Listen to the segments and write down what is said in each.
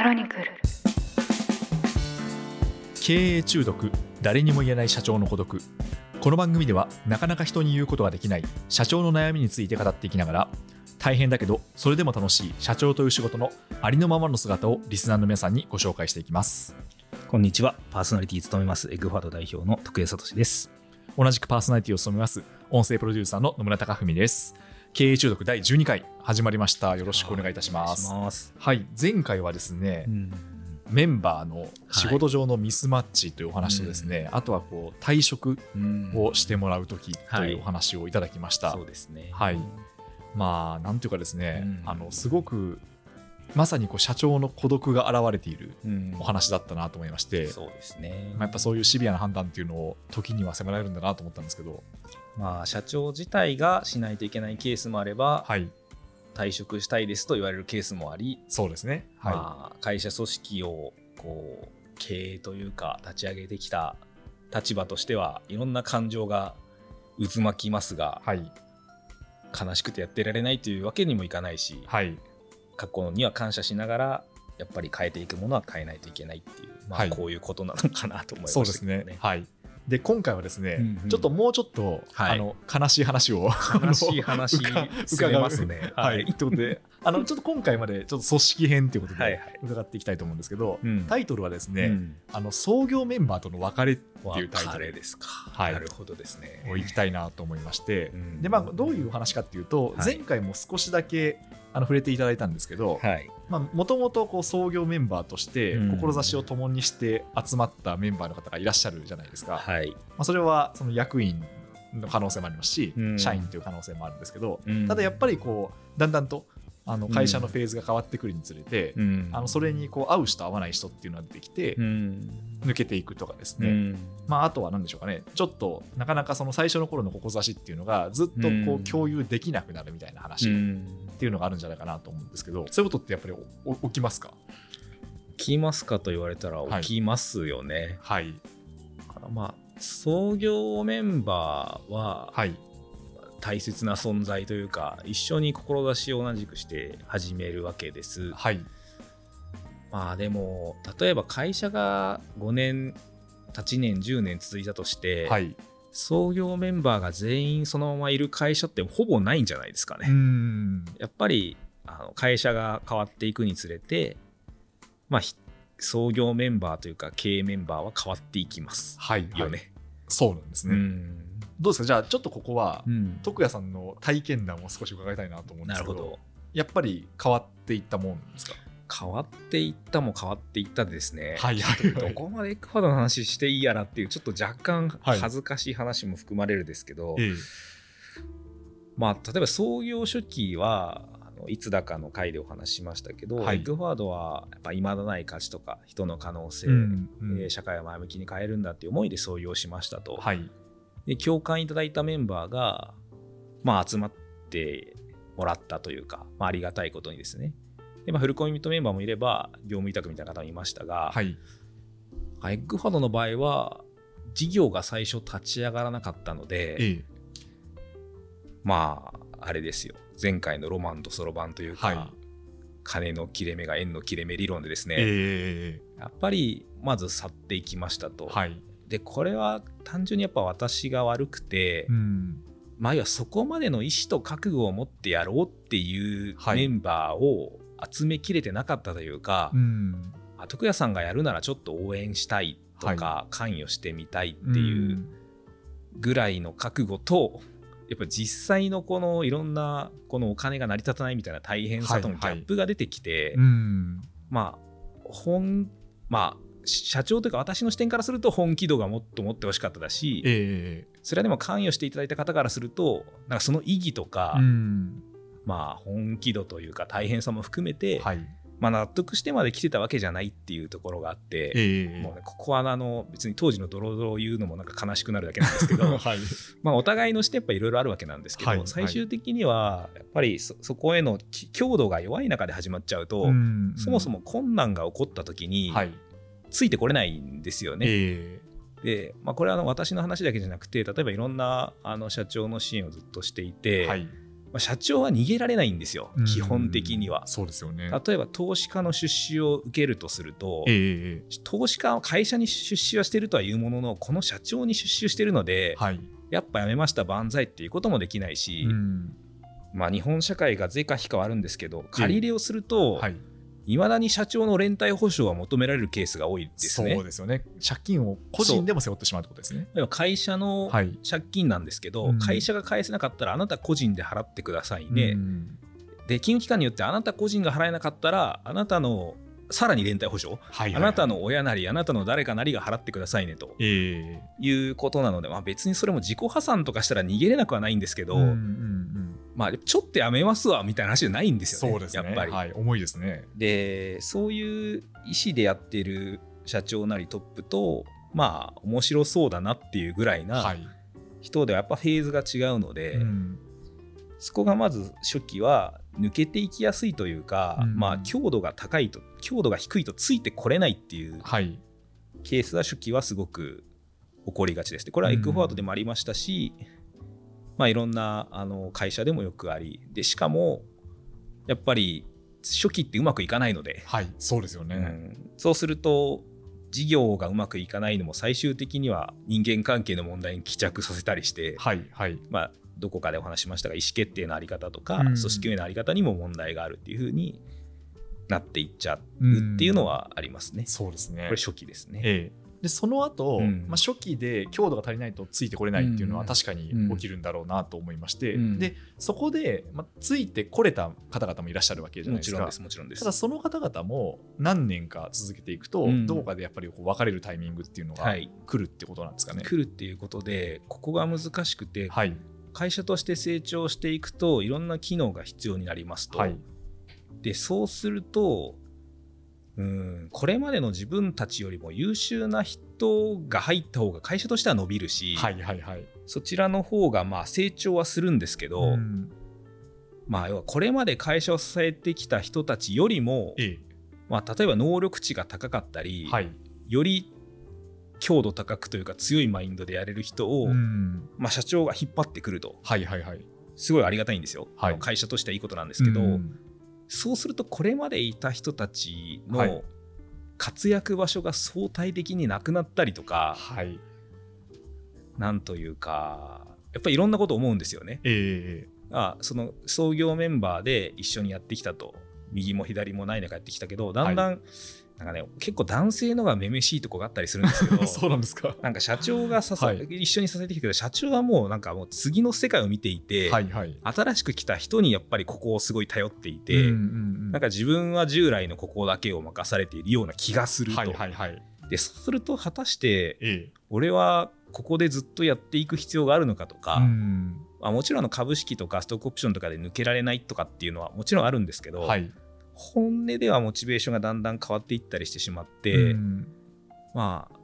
クロニクル。経営中毒。誰にも言えない社長の孤独。この番組ではなかなか人に言うことができない社長の悩みについて語っていきながら大変だけどそれでも楽しい社長という仕事のありのままの姿をリスナーの皆さんにご紹介していきます。こんにちは。パーソナリティ務めます、エッグファード代表の徳江聡です。同じくパーソナリティを務めます音声プロデューサーの野村貴文です経営中毒第12回始まりました。よろしくお願いいたします。お願いします。はい。前回はですね、うん。メンバーの仕事上のミスマッチというお話とですね、あとはこう退職をしてもらう時というお話をいただきました、そうですね。はい。まあなんていうかですね、うん。あのすごくまさにこう社長の孤独が現れているうん。お話だったなと思いまして、そうですね。まあ、やっぱそういうシビアな判断っていうのを時には迫られるんだなと思ったんですけど。まあ、社長自体がしないといけないケースもあれば、はい。退職したいですと言われるケースもあり、そうですね。はい、まあ、会社組織をこう経営というか立ち上げてきた立場としてはいろんな感情が渦巻きますが、はい。悲しくてやってられないというわけにもいかないし、はい過去には感謝しながらやっぱり変えていくものは変えないといけないっていう、まあ、はい。こういうことなのかなと思いまそうしですね。はい。で今回はですね、うんうん。ちょっともうちょっと、はい。あの悲しい話を悲しい話 うかすれますね。はい、はい。ということで あの ちょっと今回までちょっと組織編ということではいはい。伺っていきたいと思うんですけど、うん。タイトルはですね、うん。あの創業メンバーとの別れっていうタイトルですか、はい。なるほどですね。をいきたいなと思いまして、うん。でまあどういうお話かっていうと、はい。前回も少しだけあの触れていただいたんですけどはい。もともと創業メンバーとしてうん。志を共にして集まったメンバーの方がいらっしゃるじゃないですか、はい、まあ、それはその役員の可能性もありますし、うん。社員という可能性もあるんですけど、うん。ただやっぱりこうだんだんとあの会社のフェーズが変わってくるにつれて、うん。あのそれにこう合う人合わない人っていうのが出てきて、うん。抜けていくとかですね、うん。まあ、あとは何でしょうかね。ちょっとなかなかその最初の頃の志っていうのがずっとこううん共有できなくなるみたいな話っうん。ていうのがあるんじゃないかなと思うんですけどそういうことってやっぱり起きますか？起きますかと言われたら起きますよね、はい。まあ創業メンバーははい大切な存在というか一緒に志を同じくして始めるわけです。はい。まあでも例えば会社が5年8年10年続いたとして、はい。創業メンバーが全員そのままいる会社ってほぼないんじゃないですかうね、ん。やっぱりあの会社が変わっていくにつれてまあひ創業メンバーというか経営メンバーは変わっていきますはいはい。よね、そうなんですね、うんどうですか？じゃあちょっとここは、うん。徳谷さんの体験談を少し伺いたいなと思うんですけどど。やっぱり変わっていったもんですか？変わっていったも変わっていったでですね、はいはいはい。どこまでエクファードの話していいやらっていうちょっと若干はい。恥ずかしい話も含まれるですけど、ええ。まあ例えば創業初期はあのいつだかの回でお話ししましたけど、はいエッグファードはやっぱ未だない価値とか人の可能性、うんうんえー社会を前向きに変えるんだっていう思いで創業しましたと、はいで共感いただいたメンバーが、まあ、集まってもらったというか、まあ、ありがたいことにですね。で、まあ、フルコミットメンバーもいれば業務委託みたいな方もいましたが、はい。エッグファードの場合は事業が最初立ち上がらなかったので、ええ。まああれですよ。前回のロマンとそろばんというか、はい。金の切れ目が円の切れ目理論でですね、えやっぱりまず去っていきましたと、えはいでこれは単純にやっぱ私が悪くて、うん。まあ、要はそこまでの意思と覚悟を持ってやろうっていうはい。メンバーを集めきれてなかったというか、うん。あ徳谷さんがやるならちょっと応援したいとか、は関与してみたいっていううん。ぐらいの覚悟と、やっぱ実際のこのいろんなこのお金が成り立たないみたいな大変さとのギャップが出てきて、うん。まあ本まあ社長というか私の視点からすると本気度がもっと持ってほしかっただし、ええそれはでも関与していただいた方からするとなんかその意義とか、うん。まあ本気度というか大変さも含めて、はい。まあ、納得してまで来てたわけじゃないっていうところがあって、ええもうね、ここはあの別に当時のドロドロを言うのもなんか悲しくなるだけなんですけど はい。まあお互いのしてやっぱいろいろあるわけなんですけど、はいはい。最終的にはやっぱりそそこへのき強度が弱い中で始まっちゃうと、うん。そもそも困難が起こった時にはいついてこれないんですよね。えで、まあ、これはあの私の話だけじゃなくて例えばいろんなあの社長の支援をずっとしていて、えはいまあ、社長は逃げられないんですよ、基本的には。そうですよね。例えば投資家の出資を受けるとすると、ええ投資家は会社に出資はしてるとはいうものの、この社長に出資してるので、はい。やっぱやめました、万歳っていうこともできないし、うんまあ、日本社会が税か非かはあるんですけど、借り入れをすると、はい。いまだに社長の連帯保証は求められるケースが多いですね。そうですよね。借金を個人でも背負ってしまうってことですね。会社のはい。借金なんですけど、うん会社が返せなかったらあなた個人で払ってくださいね、うんで金融機関によってあなた個人が払えなかったらあなたのさらに連帯保証、はいはいあなたの親なりあなたの誰かなりが払ってくださいねとええいうことなので、まあ、別にそれも自己破産とかしたら逃げれなくはないんですけど、うんうんうんまあ、ちょっとやめますわみたいな話じゃないんですよねそうですね。やっぱり。はい。重いですね。でそういう意思でやってる社長なりトップとまあ面白そうだなっていうぐらいは。ない人ではやっぱフェーズが違うので、うんそこがまず初期は抜けていきやすいというか、うんまあ強度が高いと強度が低いとついてこれないっていうはい。ケースは初期はすごく起こりがちです。でこれはエッグフォワードでもありましたし、まあいろんなあの会社でもよくありでしかもやっぱり初期ってうまくいかないので、はい。そうですよね。うんそうすると事業がうまくいかないのも最終的には人間関係の問題に帰着させたりして、はい。はい。まあ、どこかでお話ししましたが意思決定のあり方とか、うん組織運営のあり方にも問題があるっていうふうになっていっちゃうっていうのはありますね。そうですね。これ初期ですね。ええでその後、うん。まあ初期で強度が足りないとついてこれないっていうのはうん。確かに起きるんだろうなと思いまして、うん。でそこで、まあ、ついてこれた方々もいらっしゃるわけじゃないですか。もちろんです、もちろんです。ただ。その方々も何年か続けていくと、うん。どこかでやっぱりこう別れるタイミングっていうのがはい。来るってことなんですかね。来るっていうことで、ここが難しくて、はい、会社として成長していくと、いろんな機能が必要になりますと。はい、で、そうすると、うん。これまでの自分たちよりも優秀な人が入った方が会社としては伸びるし、はい、はい、はい。そちらの方がまあ成長はするんですけど、うん。まあ、要はこれまで会社を支えてきた人たちよりも、えまあ、例えば能力値が高かったり、え、はい。より強度高くというか強いマインドでやれる人を、うん。まあ、社長が引っ張ってくると。はい、はい、はい。すごいありがたいんですよ、はい。会社としてはいいことなんですけど、うんそうするとこれまでいた人たちのはい活躍場所が相対的になくなったりとか、はい。なんというかやっぱりいろんなこと思うんですよね。ええあその創業メンバーで一緒にやってきたと右も左もない中やってきたけどだんだん、なんかね結構男性のがめめしいとこがあったりするんですけど そうなんですか。なんか社長がささ、はい一緒にさせてきたけど社長はもうなんかもう次の世界を見ていて、はい、はい。新しく来た人にやっぱりここをすごい頼っていて、うんうんうんなんか自分は従来のここだけを任されているような気がすると、はい、はい、はい。でそうすると果たしてええ俺はここでずっとやっていく必要があるのかとか、うんまあ、もちろん株式とかストックオプションとかで抜けられないとかっていうのはもちろんあるんですけど、はい。本音ではモチベーションがだんだん変わっていったりしてしまって、うんまあ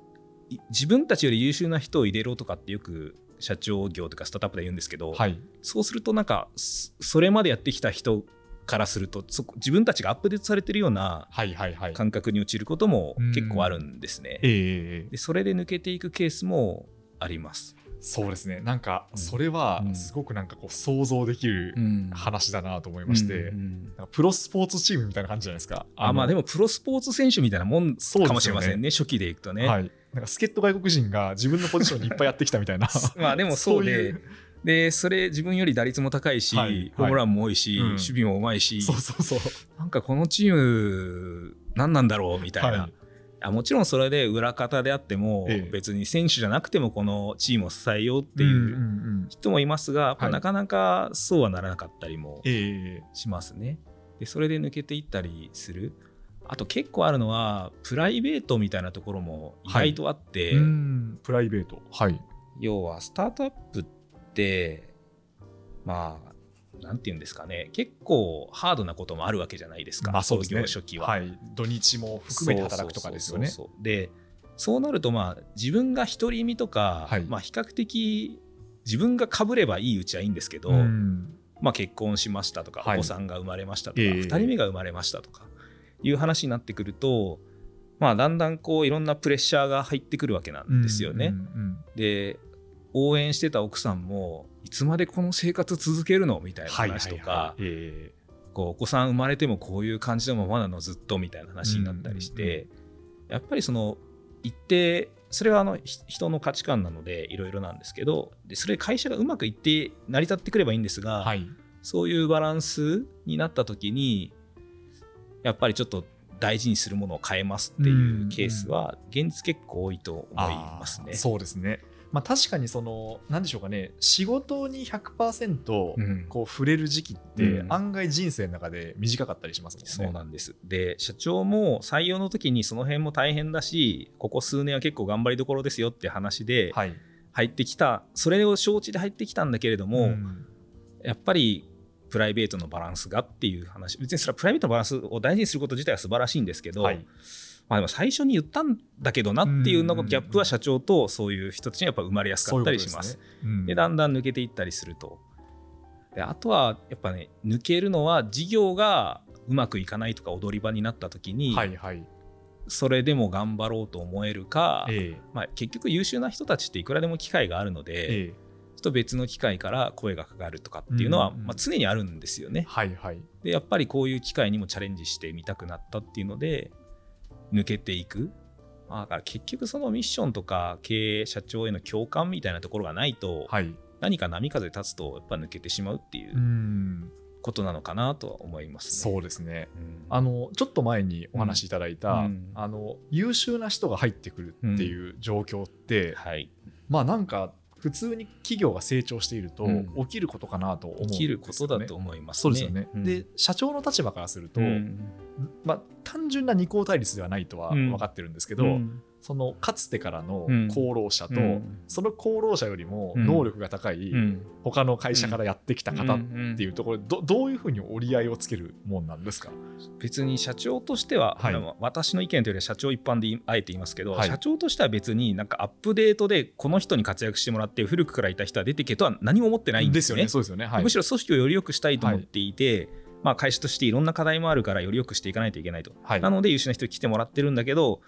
い自分たちより優秀な人を入れろとかってよく社長業とかスタートアップで言うんですけど、はい。そうするとなんかそそれまでやってきた人からするとそこ自分たちがアップデートされてるようなはい、はい、はい。感覚に陥ることも結構あるんですね。ええでそれで抜けていくケースもあります。そうですね。なんか、うんそれはうんすごくなんかこう想像できるん話だなと思いまして、プロスポーツチームみたいな感じじゃないですか。あまあでも、もプロスポーツ選手みたいなもんかもしれませんね初期でいくとね。はい。なんか助っ人外国人が自分のポジションにいっぱいやってきたみたいな。まあでもそうで でそれ自分より打率も高いし、はいホームランも多いし、うん守備もうまいしそうそうそう。なんかこのチーム何なんだろうみたいな、はいあもちろんそれで裏方であっても、ええ別に選手じゃなくてもこのチームを支えようっていんううん人もいますが、なかなかそうはならなかったりもええしますね。でそれで抜けていったりする。あと結構あるのはプライベートみたいなところも意外とあって、うんプライベート。はい。要はスタートアップってまあなんて言うんですかね結構ハードなこともあるわけじゃないですか、まあそうですね。創業初期は。はい。土日も含めて働くとかですよね。そうそうそうでそうなるとまあ自分が独り身とか、はいまあ、比較的自分がかぶればいいうちはいいんですけど、うんまあ、結婚しましたとか、はいお子さんが生まれましたとか、ええ2人目が生まれましたとかいう話になってくると、まあ、だんだんこういろんなプレッシャーが入ってくるわけなんですよね。うんうんで応援してた奥さんもいつつまでこの生活続けるの？みたいな話とか、こうお子さん生まれてもこういう感じのままなのずっとみたいな話になったりして、やっぱりその一定それはあのひ人の価値観なのでいろいろなんですけどでそれ会社がうまくいって成り立ってくればいいんですが、ーはい。そういうバランスになった時にやっぱりちょっと大事にするものを変えますっていうケースは現実結構多いと思いますね。あーそうですね。まあ、確かにその何でしょうかね仕事に100%うんこう触れる時期ってうん案外人生の中で短かったりしますもんね。そうなんです。で、社長も採用の時にその辺も大変だし、ここ数年は結構頑張りどころですよって話ではい。入ってきた、それを承知で入ってきたんだけれども、んやっぱりプライベートのバランスがっていう話、別にそれはプライベートのバランスを大事にすること自体は素晴らしいんですけど、はいまあでも最初に言ったんだけどなっていうのギャップは社長とそういう人たちにやっぱ生まれやすかったりします。そういうですねうんでだんだん抜けていったりすると。であとはやっぱね抜けるのは事業がうまくいかないとか踊り場になった時に、はいはい。それでも頑張ろうと思えるか、ええまあ、結局優秀な人たちっていくらでも機会があるので、ええちょっと別の機会から声がかかるとかっていうのは、うんうんまあ、常にあるんですよね。はいはい。でやっぱりこういう機会にもチャレンジしてみたくなったっていうので抜けていく。まあ、だから結局そのミッションとか経営社長への共感みたいなところがないと、はい。何か波風立つとやっぱ抜けてしまうっていううん。ことなのかなとは思いますね。そうですね。うんあのちょっと前にお話しいただいた、うんあの優秀な人が入ってくるっていう状況って、はい、まあなんか普通に企業が成長しているとうん起きることかなと思うんですよね。生きることだと思いますね。そうですよね。うんで社長の立場からすると、うんまあ、単純な二項対立ではないとはうん分かってるんですけど、うんそのかつてからのうん。功労者と、うん。その功労者よりもうん。能力が高いうん。他の会社からやってきた方っっていうところでどどういうふうに折り合いをつけるもんなんですか？別に社長としては、はい。私の意見というよりは社長一般であえて言いますけど、はい。社長としては別になんかアップデートでこの人に活躍してもらって古くからいた人は出てけとは何も思ってないんですよね。そうですよね。はい、むしろ組織をより良くしたいと思っていて、まあ、会社としていろんな課題もあるからより良くしていかないといけないと。はい。なので優秀な人に来てもらってるんだけど、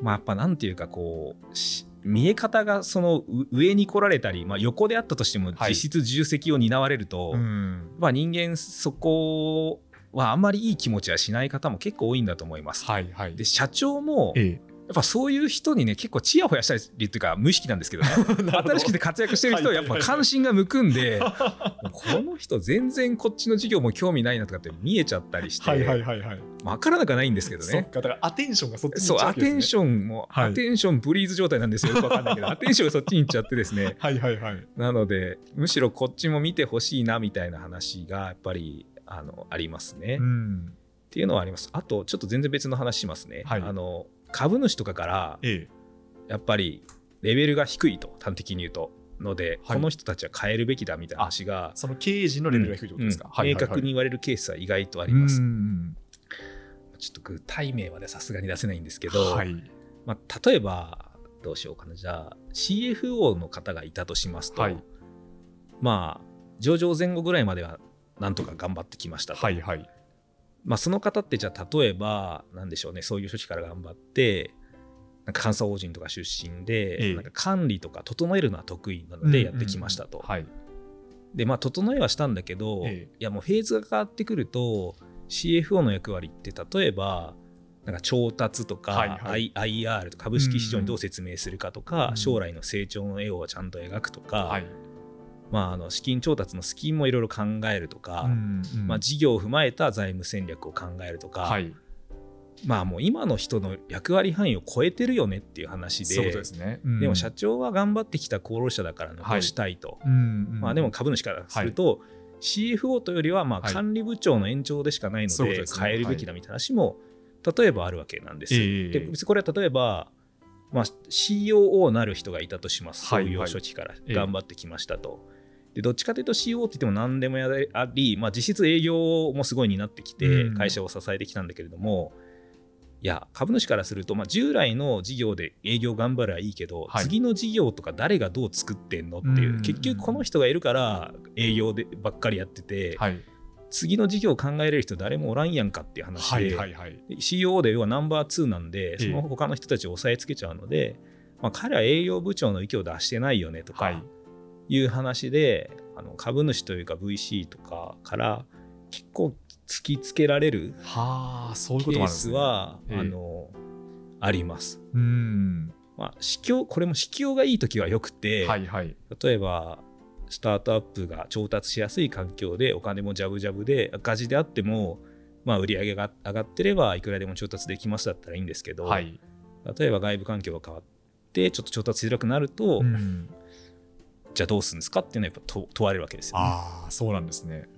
まあ、やっぱなんていうかこうし見え方がそのう上に来られたり、まあ、横であったとしてもはい実質重責を担われると、うんまあ、人間そこはあんまりいい気持ちはしない方も結構多いんだと思います。はいはい。で社長もやえっぱそういう人にね結構ちやほやしたりっていうか無意識なんですけどね え、新しくて活躍してる人はやっぱ関心が向くんでこの人全然こっちの授業も興味ないなとかって見えちゃったりして、はいはいはいはい。分からなくはないんですけどね。そっか、だからアテンションがそっちにそう、アテンション。も、はいアテンションブリーズ状態なんですよ。よくわかんないけど、アテンションがそっちに行っちゃってですね。はいはいはい。なので、むしろこっちも見てほしいなみたいな話がやっぱりあのありますね、っうん。ていうのはあります。あと、ちょっと全然別の話しますね。はいあの株主とかから、ええ。やっぱりレベルが低いと、端的に言うと。ので、はいこの人たちは変えるべきだみたいな話が、その経営陣のレベルが低いってことですか、明確に言われるケースは意外とああります。うんちょっと具体名までさすがに出せないんですけど、はい。まあ、例えばどうしようかなじゃあ CFO の方がいたとしますと、はいまあ上場前後ぐらいまではなんとか頑張ってきましたと、はいはい。まあ、その方ってじゃあ例えばなんでしょうねそういう組織から頑張ってなんか監査法人とか出身で、ええなんか管理とか整えるのは得意なのでやってきましたと。うんうんはい。でまあ整えはしたんだけど、ええいやもうフェーズが変わってくると CFO の役割って例えばなんか調達とか、はいはい。I- IR とか株式市場にどう説明するかとか、うん将来の成長の絵をちゃんと描くとか、はい。まあ、あの資金調達のスキームもいろいろ考えるとか、うんうん。まあ、事業を踏まえた財務戦略を考えるとか、はい。まあもう今の人の役割範囲を超えてるよねっていう話でそういうことですね。でも社長は頑張ってきた功労者だから残したいと、うんうんまあ、でも株主からすると、CFO というよりはまあはい。管理部長の延長でしかないので変えるべきだみたいな話も例えばあるわけなんです。ええで別にこれは例えば、まあ、COO なる人がいたとします。はい創業初期からええ。頑張ってきましたと。でどっちかというと CO って言っても何でもやり、まあ、実質営業もすごいになってきてうん。会社を支えてきたんだけれども、いや株主からすると、まあ、従来の事業で営業頑張ればいいけど、はい次の事業とか誰がどう作ってんのっていう、うん結局この人がいるから営業でばっかりやってて、はい。次の事業を考えれる人誰もおらんやんかっていう話で、はいはいはい。で CEO で要はナンバー2なんで、えその他の人たちを押さえつけちゃうので、まあ、彼は営業部長の意見を出してないよねとか、はい。いう話であの株主というか VC とかから結構突きつけられるはあそういうこケースは、ええ。あのあります。うん。まあ、市況これも市況がいい時はよくて、はいはい。例えばスタートアップが調達しやすい環境でお金もジャブジャブで赤字であっても、まあ、売り上げが上がってればいくらでも調達できますだったらいいんですけど、はい、例えば外部環境が変わってちょっと調達しづらくなると、うん。じゃあどうするんですかっていうのはやっぱ問問われるわけですよ、ね。ああそうなんですね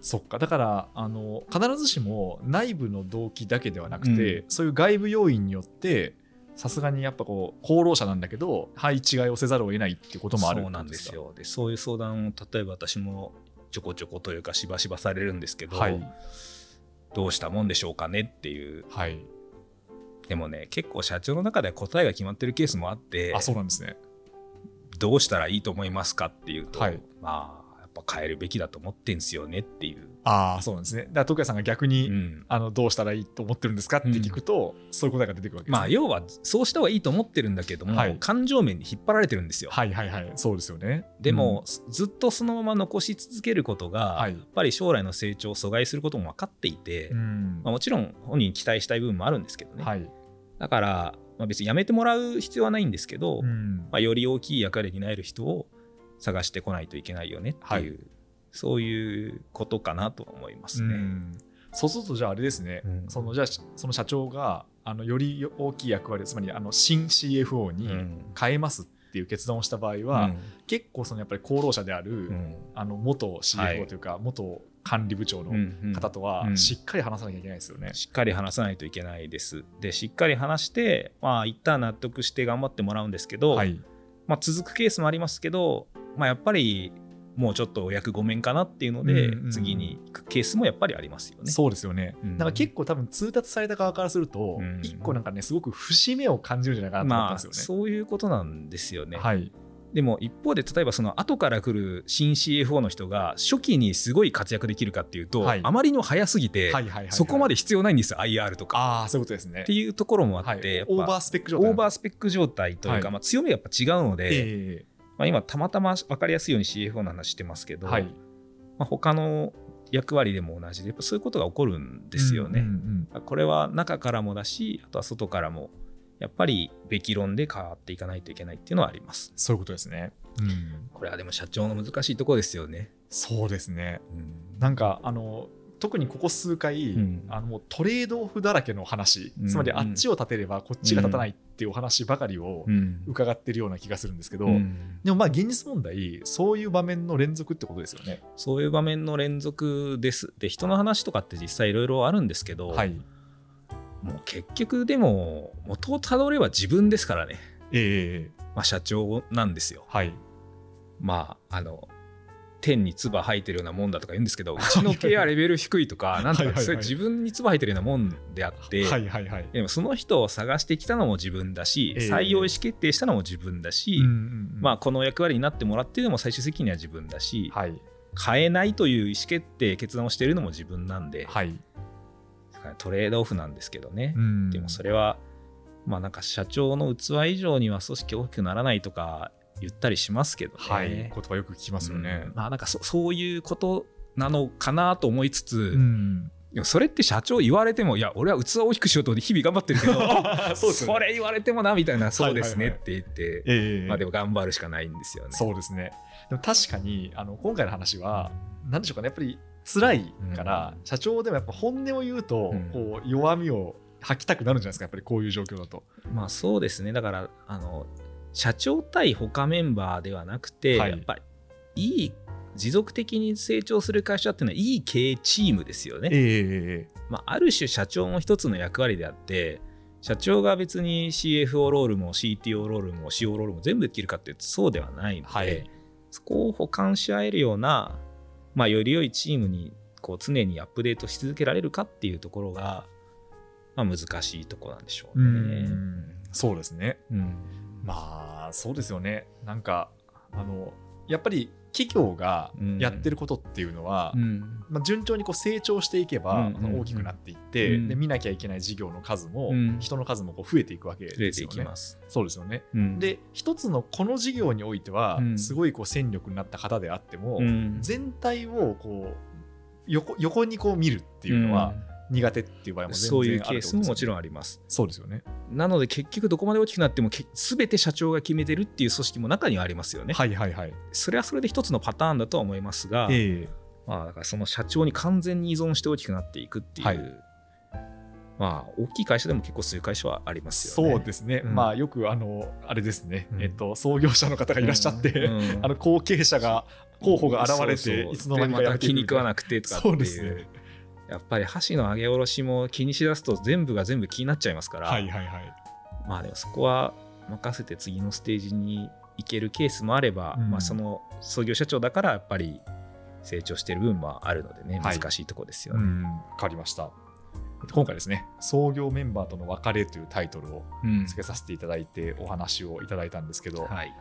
そっか。だからあの必ずしも内部の動機だけではなくて、うそういう外部要因によってさすがにやっぱこう功労者なんだけど配置換えをせざるを得ないってこともあるそうなんですよ。でそういう相談を例えば私もちょこちょこというかしばしばされるんですけど、はい。どうしたもんでしょうかねっていう。はい。でもね結構社長の中では答えが決まってるケースもあってあそうなんですね。どうしたらいいと思いますかっていうと、はい。まあぱ変えるべきだと思ってんすよねっていう、ああそうなんですね。だから徳谷さんが逆に、うん。あのどうしたらいいと思ってるんですかって聞くと、そういう答えが出てくるわけです、ね。まあ要はそうした方がいいと思ってるんだけども、はい。感情面に引っ張られてるんですよ、はいはいはい。そうですよね。でも、ずっとそのまま残し続けることが、はい。やっぱり将来の成長を阻害することも分かっていて、うん。まあ、もちろん本人に期待したい部分もあるんですけどね、はい、だから、まあ、別に辞めてもらう必要はないんですけど、うん。まあ、より大きい役割に担える人を探してこないといけないよねっていう、そういうことかなとは思いますね。うん。そうするとじゃああれですね、うん。そのじゃあその社長があのより大きい役割つまりあの新 CFO にうん。変えますっていう決断をした場合は、うん。結構そのやっぱり功労者である、うん。あの元はい。CFO というか、元管理部長の方とはうん。しっかり話さなきゃいけないですよね。しっかり話さないといけないです。でしっかり話して、まあ、一旦納得して頑張ってもらうんですけど、はい、まあ、続くケースもありますけど、まあ、やっぱりもうちょっとお役御免かなっていうので、うんうん次に行くケースもやっぱりありますよね。そうですよね。うん。なんか結構多分通達された側からすると、うん一個なんかねすごく節目を感じるんじゃないかなと思ったんまあですよね。そういうことなんですよね。はい、でも一方で例えばその後から来る新 CFO の人が初期にすごい活躍できるかっていうと、はい。あまりにも早すぎて、はいはいはいはい。そこまで必要ないんですよ IR とか。ああそういうことですね。って。いうところもあはい。って、やっぱオーバースペック状態。オーバースペック状態というか、はい。まあ、強みがやっぱ違うので、えまあ、今たまたま分かりやすいように CFO の話してますけど、えはい、まあ、他の役割でも同じでやっぱそういうことが起こるんですよね。うんうんうんこれは中からもだしあとは外からもやっぱりべき論で変わっていかないといけないっていうのはあります。そういうことですね。うん、これはでも社長の難しいところですよね。そうですね。うんなんかあの特にここ数回、うんあのもうトレードオフだらけの話、うんつまりあっちを立てればこっちが立たないっていうお話ばかりをうん伺ってるような気がするんですけど、うんでもまあ現実問題そういう場面の連続ってことですよね。そういう場面の連続です。で人の話とかって実際いろいろあるんですけど、はい。もう結局でも元をたどれば自分ですからね、ええまあ、社長なんですよ。はい。まああの天に唾吐いてるようなもんだとか言うんですけど うちのケアレベル低いとかなんとかそれ自分に唾吐いてるようなもんであって、はいはいはい。でもその人を探してきたのも自分だし、ええ。採用意思決定したのも自分だし、まあ、この役割になってもらってるのも最終責任は自分だし、はい。変えないという意思決定決断をしているのも自分なんで、はい。トレードオフなんですけどね、うん。でもそれはまあなんか社長の器以上には組織大きくならないとか言ったりしますけどね、はい。言葉よく聞きますよね。うん。まあなんかそそういうことなのかなと思いつつ、うん。でもそれって社長言われてもいや俺は器を大きくしようと日々頑張ってるけど そうね。それ言われてもなみたいな。そうですね。はいはいって言って、ええ。まあでも頑張るしかないんですよね。そうですね。でも確かにあの今回の話は何でしょうかね。やっぱり辛いから、うん。社長でもやっぱ本音を言うと、うん。こう弱みを吐きたくなるんじゃないですか。やっぱりこういう状況だと。まあそうですね。だからあの社長対他メンバーではなくて、はいやっぱりいい持続的に成長する会社っていうのはいい経営チームですよね。ええまあ、ある種社長も一つの役割であって社長が別に CFO ロールも CTO ロールも CO ロールも全部できるかっていうとそうではないので、はいそこを補完し合えるような、まあ、より良いチームにこう常にアップデートし続けられるかっていうところが、まあ、難しいところなんでしょううね。んそうですね。うんまあそうですよね。なんかあのやっぱり企業がうん。やってることっていうのは、うん。まあ、順調にこう成長していけば、うん大きくなっていって、うん。で見なきゃいけない事業の数も、うん。人の数もこう増えていくわけ増えていですよね。きます。そうですよね。うん、で一つのこの事業においては、うん。すごいこう戦力になった方であっても、うん。全体をこう横横にこう見るっていうのは苦手っていう場合もそういうケースももちろんんあります。そうですよね。なので結局どこまで大きくなってもけ全て社長が決めてるっていう組織も中にはありますよね。はいはいはい。それはそれで一つのパターンだとは思いますが、ええ。まあ、だからその社長に完全に依存して大きくなっていくっていう、はい。まあ大きい会社でも結構そういう会社はありますよね。そうですね、うん。まあよくあのあれですね、うん。えっと創業者の方がいらっしゃって、うん。うん。あの後継者が候補が現れていつの間にかでやめて気に食わなくてとかっていう。そうですねやっぱり箸の上げ下ろしも気にしだすと全部が全部気になっちゃいますから、はいはいはい。まあでもそこは任せて次のステージに行けるケースもあれば、うん。まあその創業社長だからやっぱり成長してる分もあるのでねはい。難しいとこですよね。うん。わかりました。今回ですね創業メンバーとの別れというタイトルをうん。つけさせていただいてお話をいただいたんですけど、はい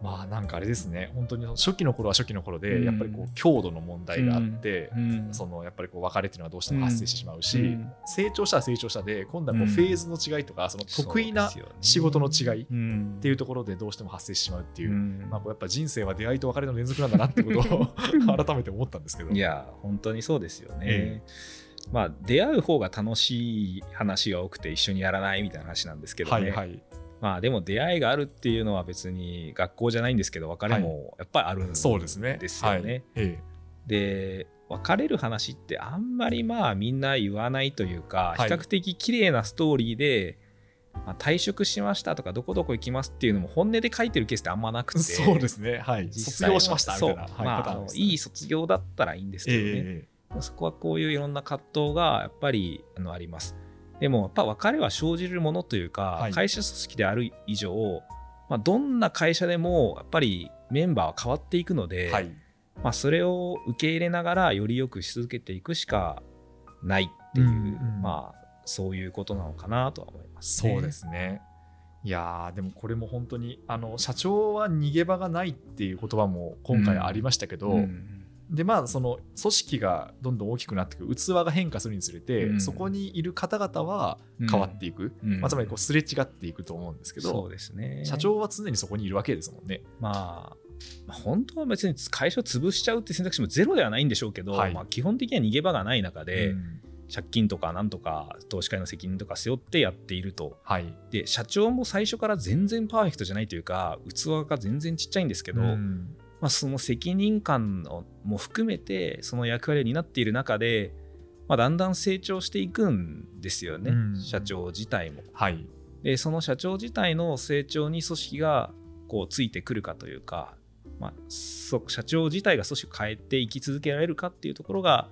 まあなんかあれですね。本当に初期の頃は初期の頃で、うん。やっぱりこう強度の問題があって、うん。そのやっぱりこう別れっていうのはどうしても発生してしまうし、うん。成長したら成長したで今度はこううん。フェーズの違いとか、その得意な仕事の違いっっていうところでどうしても発生してしまうっていう、うん。まあ、こうやっぱ人生は出会いと別れの連続なんだなってことを 改めて思ったんですけど。いや本当にそうですよね。え。まあ出会う方が楽しい話が多くて一緒にやらないみたいな話なんですけどね、はいはい、まあでも出会いがあるっていうのは別に学校じゃないんですけど別れもやっぱりあるんですよそうですね。ですよね。はいえで別れる話ってあんまりまあみんな言わないというか、はい比較的綺麗なストーリーで、まあ、退職しましたとかどこどこ行きますっていうのも本音で書いてるケースってあんまなくえて そうですね。はい。卒業しましたみたいな、そうはいまああのいい卒業だったらいいんですけどね、ええそこはこういういろんな葛藤がやっぱりあのあります。でもやっぱ別れは生じるものというか、はい会社組織である以上、まあ、どんな会社でもやっぱりメンバーは変わっていくので、はい。まあ、それを受け入れながらより良くし続けていくしかないっていう、うんうんまあそういうことなのかなとは思います、ね。そうですね。いやーでもこれも本当にあの社長は逃げ場がないっていう言葉も今回ありましたけど、うんでまあその組織がどんどん大きくなっていく器が変化するにつれて、うん。そこにいる方々は変わっていく、うん。まあ、つまりこうすれ違っていくと思うんですけど、そうですね。社長は常にそこにいるわけですもんね。まあ、まあ本当は別に会社を潰しちゃうって選択肢もゼロではないんでしょうけど、はい。まあ、基本的には逃げ場がない中で、うん。借金とかなんとか投資家への責任とか背負ってやっていると。はい。で社長も最初から全然パーフェクトじゃないというか器が全然ちっちゃいんですけど、うんまあ、その責任感をも含めてその役割を担っている中で、まあ、だんだん成長していくんですよね、うん社長自体も。はいでその社長自体の成長に組織がこうついてくるかというか、まあ、そ社長自体が組織を変えていき続けられるかっていうところが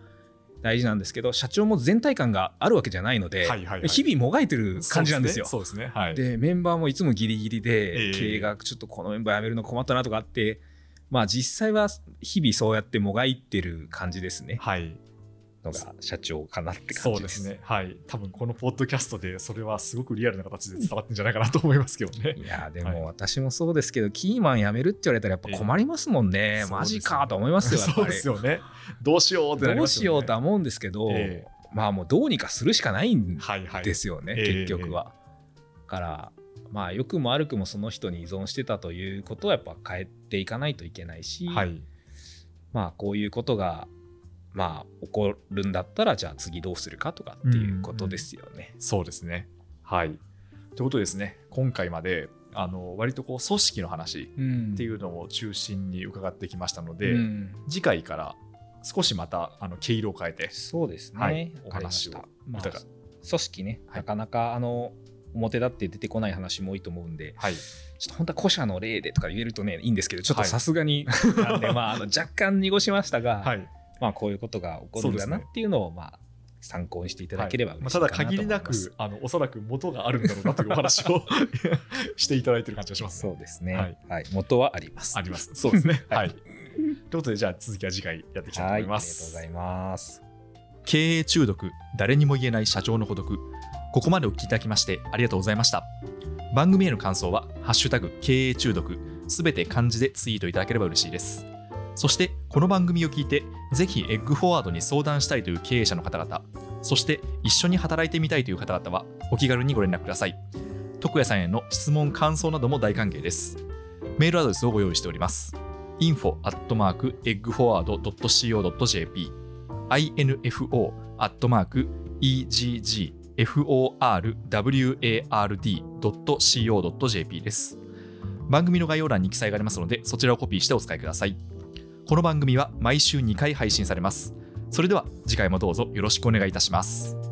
大事なんですけど社長も全体感があるわけじゃないので、はいはいはい日々もがいてる感じなんですよ。そうですね。はい、でメンバーもいつもギリギリで、ええ経営がちょっとこのメンバー辞めるの困ったなとかあってまあ実際は日々そうやってもがいてる感じですねはい、のが社長かなってそ感じですすうでね。はい。多分このポッドキャストでそれはすごくリアルな形で伝わってんじゃないかなと思いますけどね。いやではいも私もそうですけど、キーマン辞めるって言われたらやっぱ困りますもんね、ええマジかと思いますよそうですよね。どうしようってなりどうますよね。しようとは思うんですけど、ええまあもうどうにかするしかないんはいはい。ですよね、ええ結局は。だからまあ良くも悪くもその人に依存してたということはやっぱ変えていかないといけないし、はい。まあこういうことがまあ起こるんだったらじゃあ次どうするかとかっていうことですよね。そうですね。はい。ということでですね、今回まであの割とこう組織の話うんっていうのを中心に伺ってきましたので、うん。次回から少しまたあの毛色を変えて、そうですね、はい。お話をお話をまあ、伺組織ね、はい。なかなかあの表立って出てこない話も多いと思うんで、はい。ちょっと本当は古社の例でとか言えるとねいいんですけどちょっとはいさすがになんで、まあ、あの若干濁しましたが、はい。まあ、こういうことが起こるんだなっていうのをまあ参考にしていただければはいただ限りな思います。くあのおそらく元があるんだろうなというお話をしていただいてる感じがします、そうですね、ははいい元はあります。あります。そうですね。は はいい。ということでじゃあ続きは次回やっていきたいとはい、ありがとう思います。ございます。経営中毒誰にも言えない社長の孤独ここまでお聞きいただきましてありがとうございました。番組への感想は「ハッシュタグ経営中毒」すべて漢字でツイートいただければ嬉しいです。そしてこの番組を聞いてぜひエッグフォワードに相談したいという経営者の方々そして一緒に働いてみたいという方々はお気軽にご連絡ください。徳谷さんへの質問感想なども大歓迎です。メールアドレスをご用意しております。info at mark eggforward.co.jp info at mark eggforward.co.jp です。番組の概要欄に記載がありますのでそちらをコピーしてお使いください。この番組は毎週2回配信されます。それでは次回もどうぞよろしくお願いいたします。